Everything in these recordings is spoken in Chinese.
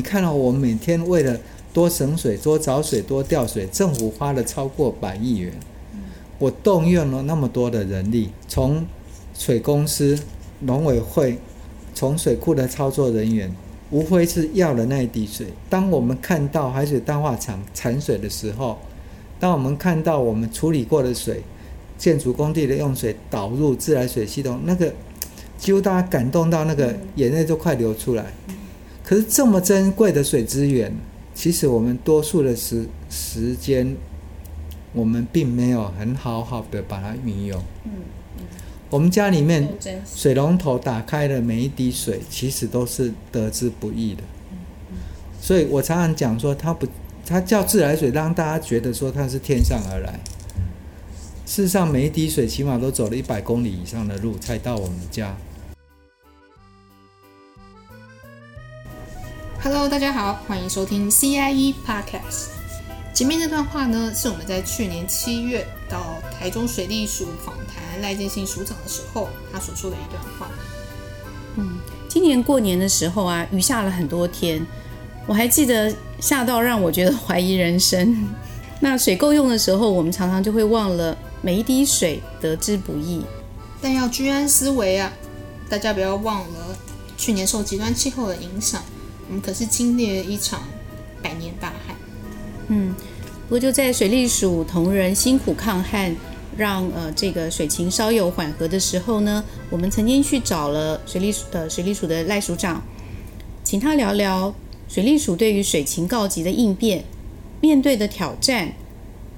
你看到我们每天为了多省水、多找水、多调水，政府花了超过百亿元。我动用了那么多的人力，从水公司、农委会，从水库的操作人员，无非是要了那一滴水。当我们看到海水淡化厂产水的时候，当我们看到我们处理过的水，建筑工地的用水导入自来水系统，那个几乎大家感动到那个眼泪都快流出来。可是这么珍贵的水资源，其实我们多数的时时间。我们并没有很好好的把它运用。嗯嗯，我们家里面水龙头打开的每一滴水，其实都是得之不易的。嗯嗯，所以我常常讲说，它不，它叫自来水，让大家觉得说它是天上而来。事实上，每一滴水起码都走了一百公里以上的路才到我们家。Hello，大家好，欢迎收听 CIE Podcast。前面这段话呢，是我们在去年七月到台中水利署访谈赖建信署长的时候，他所说的一段话。嗯，今年过年的时候啊，雨下了很多天，我还记得下到让我觉得怀疑人生。那水够用的时候，我们常常就会忘了每一滴水得之不易，但要居安思危啊！大家不要忘了，去年受极端气候的影响，我们可是经历了一场百年大旱。嗯。不过就在水利署同仁辛苦抗旱，让呃这个水情稍有缓和的时候呢，我们曾经去找了水利署的水利署的赖署长，请他聊聊水利署对于水情告急的应变、面对的挑战、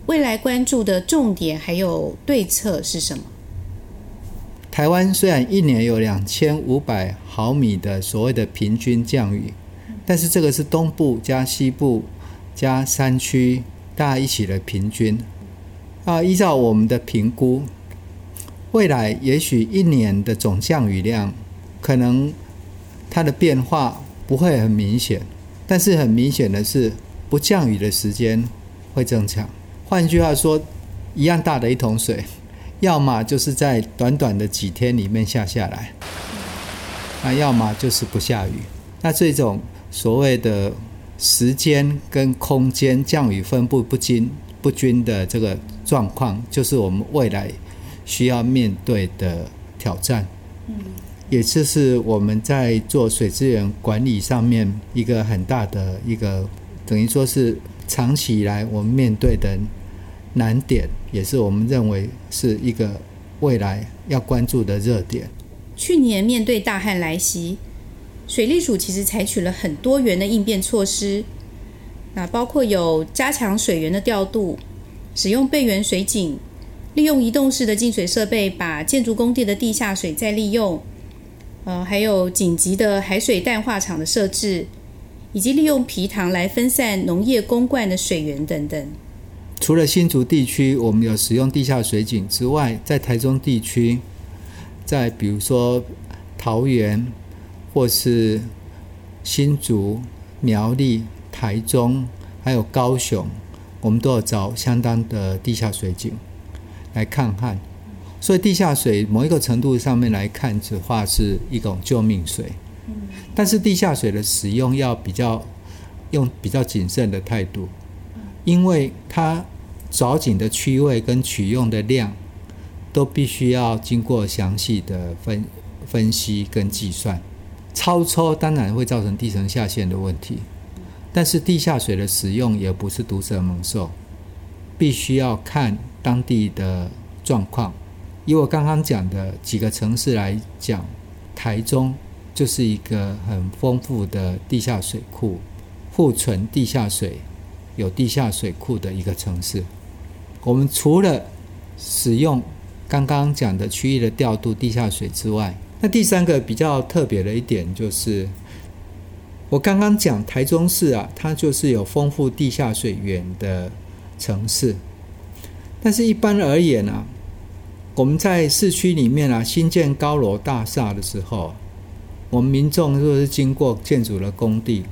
未来关注的重点还有对策是什么？台湾虽然一年有两千五百毫米的所谓的平均降雨，但是这个是东部加西部加山区。大家一起的平均啊，依照我们的评估，未来也许一年的总降雨量可能它的变化不会很明显，但是很明显的是不降雨的时间会增强。换句话说，一样大的一桶水，要么就是在短短的几天里面下下来，那要么就是不下雨。那这种所谓的。时间跟空间降雨分布不均不均的这个状况，就是我们未来需要面对的挑战。嗯，也就是我们在做水资源管理上面一个很大的一个，等于说是长期以来我们面对的难点，也是我们认为是一个未来要关注的热点。去年面对大旱来袭。水利署其实采取了很多元的应变措施，那包括有加强水源的调度，使用备源水井，利用移动式的净水设备把建筑工地的地下水再利用，呃，还有紧急的海水淡化厂的设置，以及利用皮塘来分散农业公灌的水源等等。除了新竹地区我们有使用地下水井之外，在台中地区，在比如说桃园。或是新竹、苗栗、台中，还有高雄，我们都要找相当的地下水井来抗旱。所以地下水某一个程度上面来看的话，是一种救命水。但是地下水的使用要比较用比较谨慎的态度，因为它找井的区位跟取用的量，都必须要经过详细的分分析跟计算。超抽当然会造成地层下陷的问题，但是地下水的使用也不是毒蛇猛兽，必须要看当地的状况。以我刚刚讲的几个城市来讲，台中就是一个很丰富的地下水库，库存地下水、有地下水库的一个城市。我们除了使用刚刚讲的区域的调度地下水之外，那第三个比较特别的一点就是，我刚刚讲台中市啊，它就是有丰富地下水源的城市。但是，一般而言啊，我们在市区里面啊，新建高楼大厦的时候，我们民众如果是经过建筑的工地，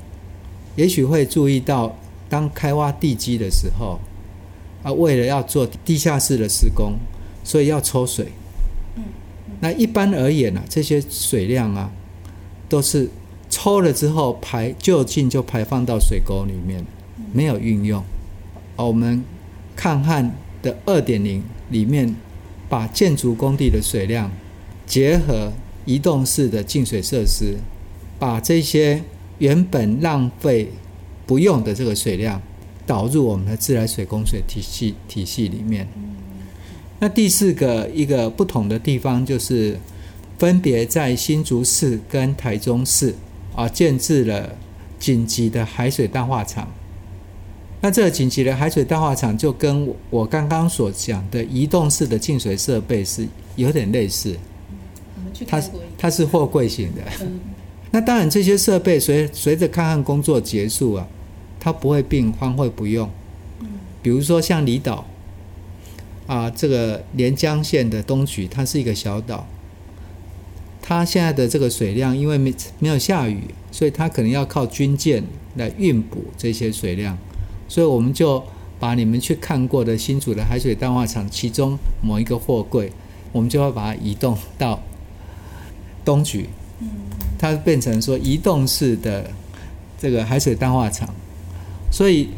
也许会注意到，当开挖地基的时候，啊，为了要做地下室的施工，所以要抽水。那一般而言呢、啊，这些水量啊，都是抽了之后排就近就排放到水沟里面，没有运用。我们抗旱的二点零里面，把建筑工地的水量结合移动式的净水设施，把这些原本浪费不用的这个水量导入我们的自来水供水体系体系里面。那第四个一个不同的地方就是，分别在新竹市跟台中市啊建置了紧急的海水淡化厂。那这个紧急的海水淡化厂就跟我刚刚所讲的移动式的净水设备是有点类似。它它是货柜型的。那当然这些设备随随着抗旱工作结束啊，它不会病荒废不用。比如说像离岛。啊，这个连江县的东莒，它是一个小岛，它现在的这个水量，因为没没有下雨，所以它可能要靠军舰来运补这些水量，所以我们就把你们去看过的新竹的海水淡化厂其中某一个货柜，我们就要把它移动到东莒，它变成说移动式的这个海水淡化厂，所以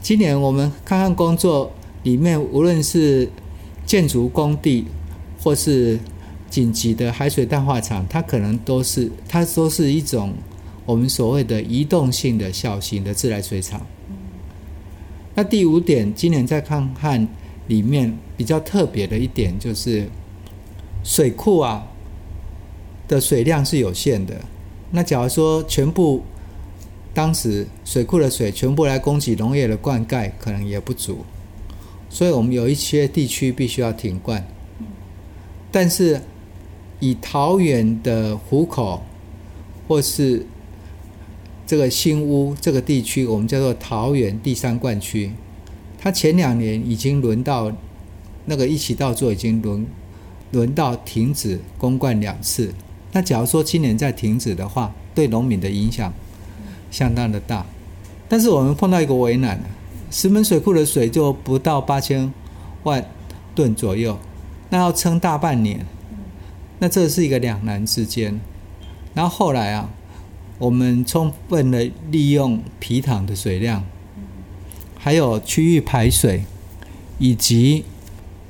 今年我们看看工作。里面无论是建筑工地，或是紧急的海水淡化厂，它可能都是它都是一种我们所谓的移动性的小型的自来水厂。那第五点，今年在抗旱里面比较特别的一点就是水库啊的水量是有限的。那假如说全部当时水库的水全部来供给农业的灌溉，可能也不足。所以我们有一些地区必须要停灌，但是以桃园的湖口或是这个新屋这个地区，我们叫做桃园第三灌区，它前两年已经轮到那个一起稻作已经轮轮到停止公灌两次。那假如说今年再停止的话，对农民的影响相当的大。但是我们碰到一个为难。石门水库的水就不到八千万吨左右，那要撑大半年，那这是一个两难之间。然后后来啊，我们充分的利用皮塘的水量，还有区域排水，以及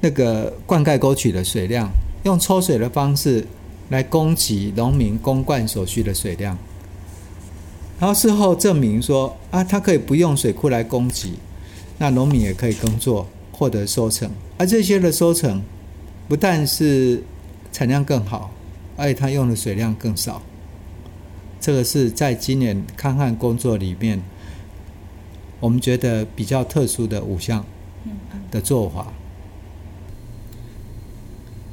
那个灌溉沟渠的水量，用抽水的方式来供给农民供灌所需的水量。然后事后证明说啊，它可以不用水库来供给。那农民也可以耕作，获得收成，而这些的收成不但是产量更好，而且它用的水量更少。这个是在今年抗旱工作里面，我们觉得比较特殊的五项的做法。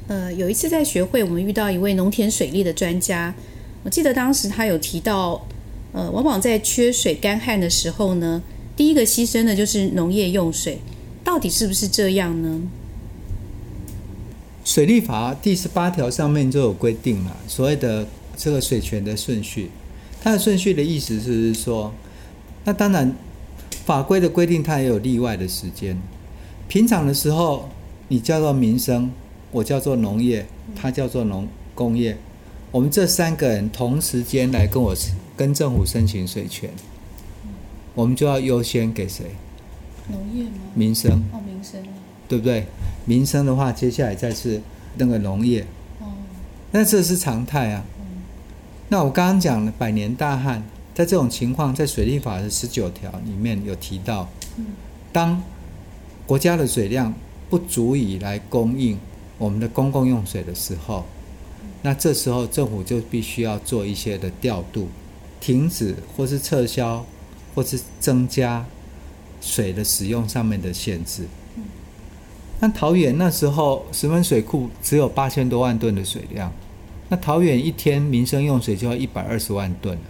呃，有一次在学会，我们遇到一位农田水利的专家，我记得当时他有提到，呃，往往在缺水干旱的时候呢。第一个牺牲的就是农业用水，到底是不是这样呢？水利法第十八条上面就有规定了，所谓的这个水权的顺序。它的顺序的意思是说，那当然法规的规定它也有例外的时间。平常的时候，你叫做民生，我叫做农业，他叫做农工业，我们这三个人同时间来跟我跟政府申请水权。我们就要优先给谁？农业吗？民生。哦，民生。对不对？民生的话，接下来再是那个农业。哦。那这是常态啊。嗯。那我刚刚讲了百年大旱，在这种情况，在水利法的十九条里面有提到，当国家的水量不足以来供应我们的公共用水的时候，那这时候政府就必须要做一些的调度，停止或是撤销。或是增加水的使用上面的限制。那桃园那时候石门水库只有八千多万吨的水量，那桃园一天民生用水就要一百二十万吨了。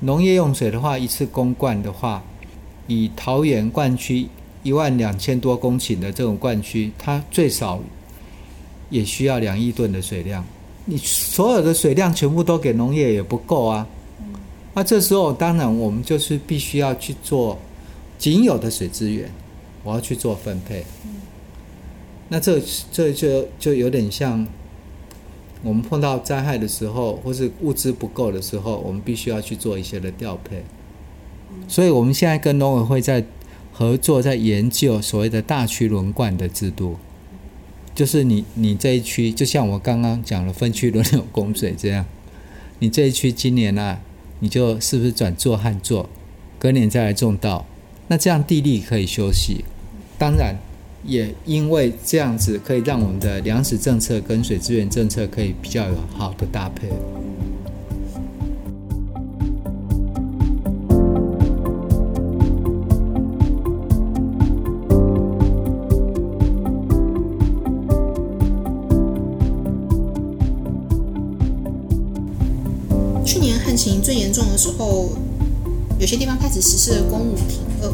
农业用水的话，一次供灌的话，以桃园灌区一万两千多公顷的这种灌区，它最少也需要两亿吨的水量。你所有的水量全部都给农业也不够啊。那这时候，当然我们就是必须要去做仅有的水资源，我要去做分配。那这这就就有点像我们碰到灾害的时候，或是物资不够的时候，我们必须要去做一些的调配。所以，我们现在跟农委会在合作，在研究所谓的大区轮灌的制度，就是你你这一区，就像我刚刚讲的分区轮流供水这样，你这一区今年啊，你就是不是转做旱作，隔年再来种稻，那这样地力可以休息。当然。也因为这样子，可以让我们的粮食政策跟水资源政策可以比较有好的搭配。去年旱情最严重的时候，有些地方开始实施了供五停二，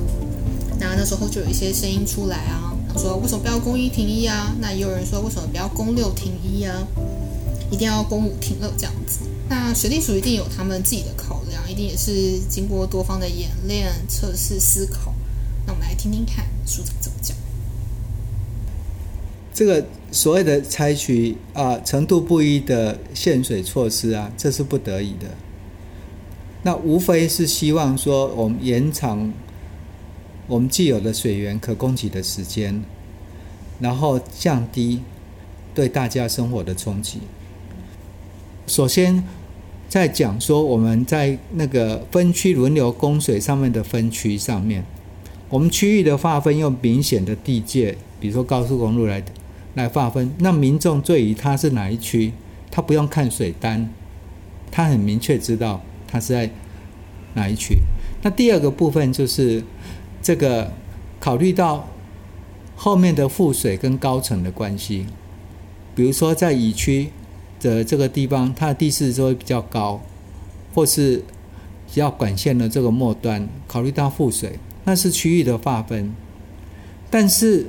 那那时候就有一些声音出来啊。说为什么不要公一停一啊？那也有人说为什么不要公六停一啊？一定要公五停二这样子？那水利署一定有他们自己的考量，一定也是经过多方的演练、测试、思考。那我们来听听看署长怎么讲。这个所谓的采取啊程度不一的限水措施啊，这是不得已的。那无非是希望说我们延长。我们既有的水源可供给的时间，然后降低对大家生活的冲击。首先，在讲说我们在那个分区轮流供水上面的分区上面，我们区域的划分用明显的地界，比如说高速公路来来划分，那民众对于他是哪一区，他不用看水单，他很明确知道它是在哪一区。那第二个部分就是。这个考虑到后面的覆水跟高层的关系，比如说在乙区的这个地方，它的地势就会比较高，或是要管线的这个末端，考虑到覆水，那是区域的划分。但是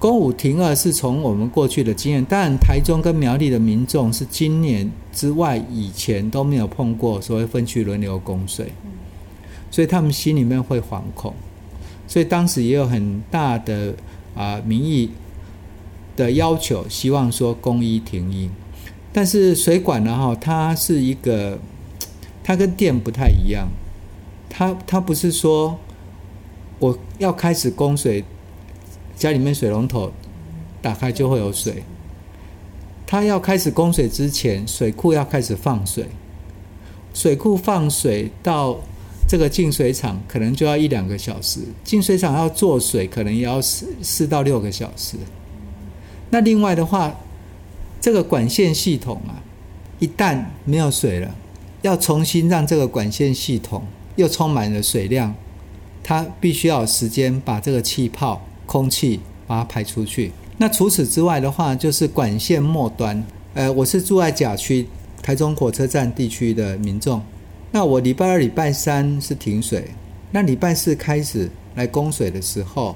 供五停二是从我们过去的经验，当然台中跟苗栗的民众是今年之外以前都没有碰过所谓分区轮流供水。所以他们心里面会惶恐，所以当时也有很大的啊民意的要求，希望说公一停一。但是水管呢，哈，它是一个，它跟电不太一样，它它不是说我要开始供水，家里面水龙头打开就会有水，它要开始供水之前，水库要开始放水，水库放水到。这个净水厂可能就要一两个小时，净水厂要做水可能也要四四到六个小时。那另外的话，这个管线系统啊，一旦没有水了，要重新让这个管线系统又充满了水量，它必须要有时间把这个气泡、空气把它排出去。那除此之外的话，就是管线末端。呃，我是住在甲区台中火车站地区的民众。那我礼拜二、礼拜三是停水，那礼拜四开始来供水的时候，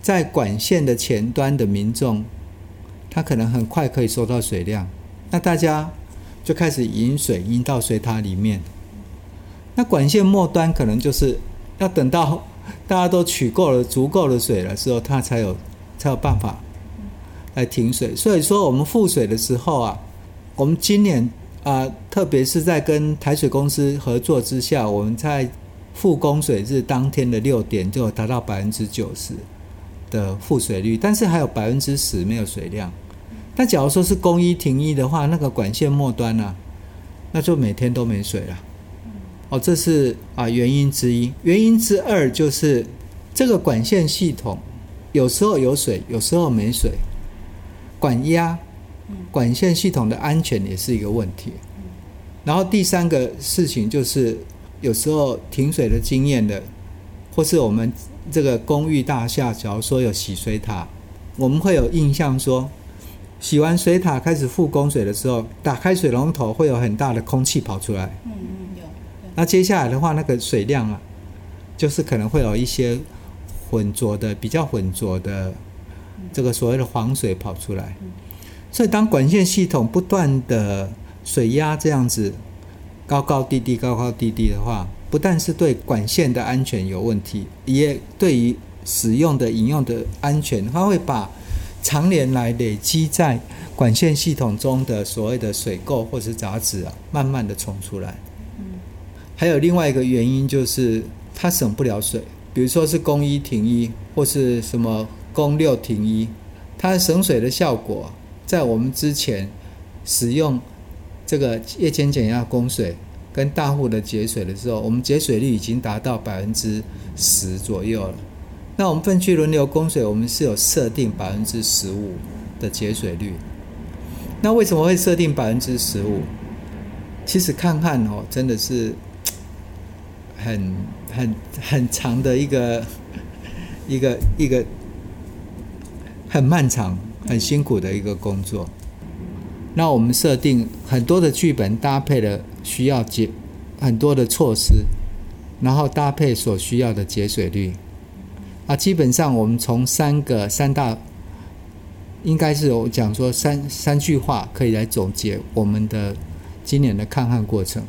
在管线的前端的民众，他可能很快可以收到水量，那大家就开始引水引到水塔里面。那管线末端可能就是要等到大家都取够了足够的水的时候，他才有才有办法来停水。所以说，我们复水的时候啊，我们今年。啊、特别是在跟台水公司合作之下，我们在复供水日当天的六点就达到百分之九十的复水率，但是还有百分之十没有水量。但假如说是工一停一的话，那个管线末端呢、啊，那就每天都没水了。哦，这是啊原因之一。原因之二就是这个管线系统有时候有水，有时候没水，管压。管线系统的安全也是一个问题。然后第三个事情就是，有时候停水的经验的，或是我们这个公寓大厦，假如说有洗水塔，我们会有印象说，洗完水塔开始复供水的时候，打开水龙头会有很大的空气跑出来。那接下来的话，那个水量啊，就是可能会有一些浑浊的、比较浑浊的这个所谓的黄水跑出来。所以，当管线系统不断的水压这样子高高低低、高高低低的话，不但是对管线的安全有问题，也对于使用的饮用的安全，它会把常年来累积在管线系统中的所谓的水垢或是杂质啊，慢慢的冲出来。还有另外一个原因就是它省不了水，比如说是供一停一，或是什么供六停一，它省水的效果，在我们之前使用这个夜间减压供水跟大户的节水的时候，我们节水率已经达到百分之十左右了。那我们分区轮流供水，我们是有设定百分之十五的节水率。那为什么会设定百分之十五？其实看看哦，真的是。很很很长的一个一个一个很漫长、很辛苦的一个工作。那我们设定很多的剧本，搭配了需要节很多的措施，然后搭配所需要的节水率。啊，基本上我们从三个三大，应该是我讲说三三句话可以来总结我们的今年的抗旱过程，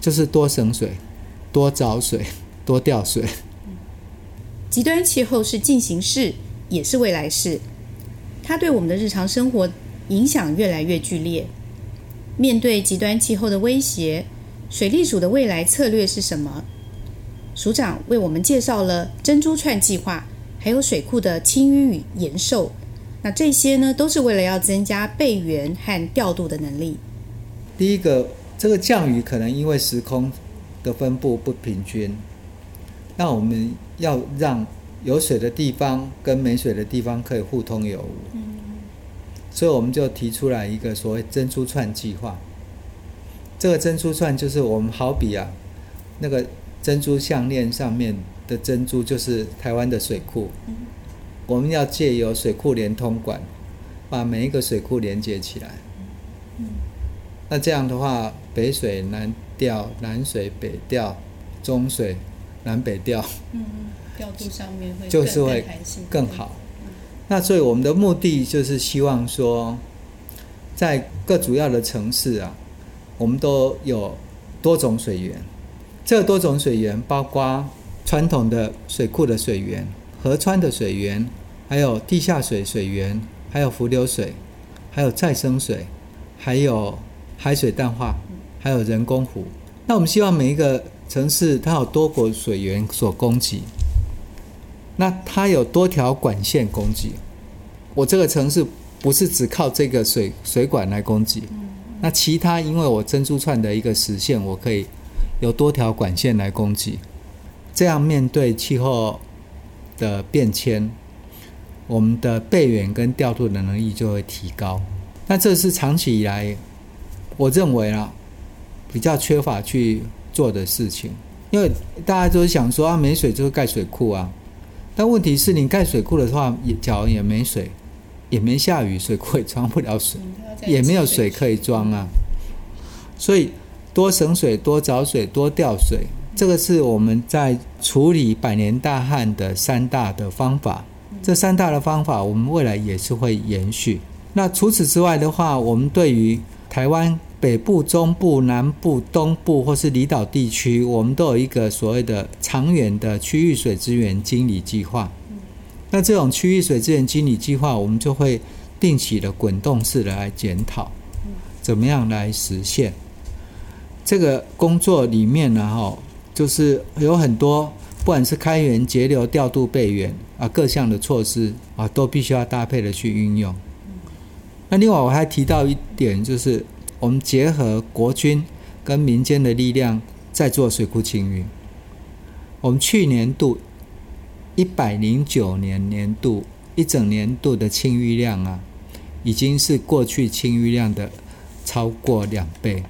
就是多省水。多找水，多调水。极端气候是进行式，也是未来式。它对我们的日常生活影响越来越剧烈。面对极端气候的威胁，水利署的未来策略是什么？署长为我们介绍了珍珠串计划，还有水库的清淤与延寿。那这些呢，都是为了要增加备源和调度的能力。第一个，这个降雨可能因为时空。的分布不平均，那我们要让有水的地方跟没水的地方可以互通有无，嗯，所以我们就提出来一个所谓珍珠串计划。这个珍珠串就是我们好比啊，那个珍珠项链上面的珍珠就是台湾的水库，嗯，我们要借由水库连通管，把每一个水库连接起来，嗯，那这样的话，北水南。调南水北调，中水南北调，嗯，调度上面会就是会更好。那所以我们的目的就是希望说，在各主要的城市啊，我们都有多种水源。这多种水源包括传统的水库的水源、河川的水源，还有地下水水源，还有浮流水，还有再生水，还有海水淡化。还有人工湖，那我们希望每一个城市它有多国水源所供给，那它有多条管线供给。我这个城市不是只靠这个水水管来供给，那其他因为我珍珠串的一个实现，我可以有多条管线来供给。这样面对气候的变迁，我们的备源跟调度的能力就会提高。那这是长期以来，我认为啊。比较缺乏去做的事情，因为大家都是想说啊，没水就是盖水库啊。但问题是你盖水库的话，也假如也没水，也没下雨，水库也装不了水，也没有水可以装啊。所以多省水、多找水、多调水，这个是我们在处理百年大旱的三大的方法。这三大的方法，我们未来也是会延续。那除此之外的话，我们对于台湾。北部、中部、南部、东部或是离岛地区，我们都有一个所谓的长远的区域水资源经理计划。那这种区域水资源经理计划，我们就会定期的滚动式的来检讨，怎么样来实现这个工作里面呢？哈，就是有很多，不管是开源节流、调度备源啊，各项的措施啊，都必须要搭配的去运用。那另外我还提到一点，就是。我们结合国军跟民间的力量，在做水库清淤。我们去年度一百零九年年度一整年度的清淤量啊，已经是过去清淤量的超过两倍。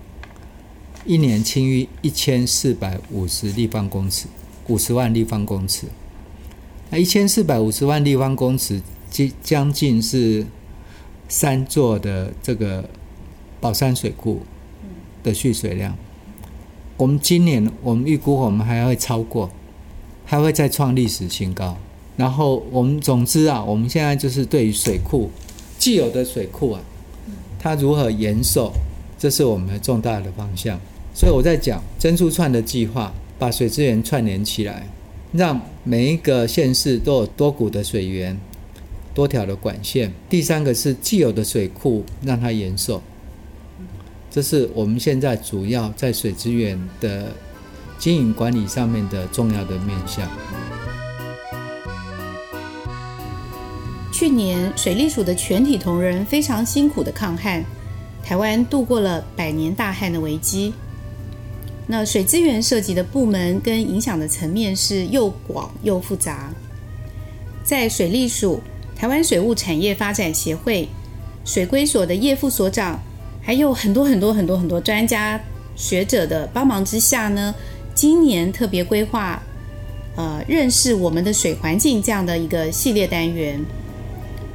一年清淤一千四百五十立方公尺，五十万立方公尺。那一千四百五十万立方公尺，将将近是三座的这个。宝山水库的蓄水量，我们今年我们预估我们还会超过，还会再创历史新高。然后我们总之啊，我们现在就是对于水库既有的水库啊，它如何延寿，这是我们的重大的方向。所以我在讲珍珠串的计划，把水资源串联起来，让每一个县市都有多股的水源，多条的管线；第三个是既有的水库让它延寿。这是我们现在主要在水资源的经营管理上面的重要的面向。去年水利署的全体同仁非常辛苦的抗旱，台湾度过了百年大旱的危机。那水资源涉及的部门跟影响的层面是又广又复杂。在水利署、台湾水务产业发展协会、水规所的叶副所长，还有很多很多很多很多专家学者的帮忙之下呢，今年特别规划，呃，认识我们的水环境这样的一个系列单元。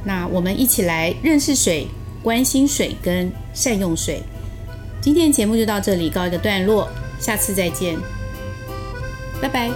那我们一起来认识水、关心水跟善用水。今天节目就到这里告一个段落，下次再见，拜拜。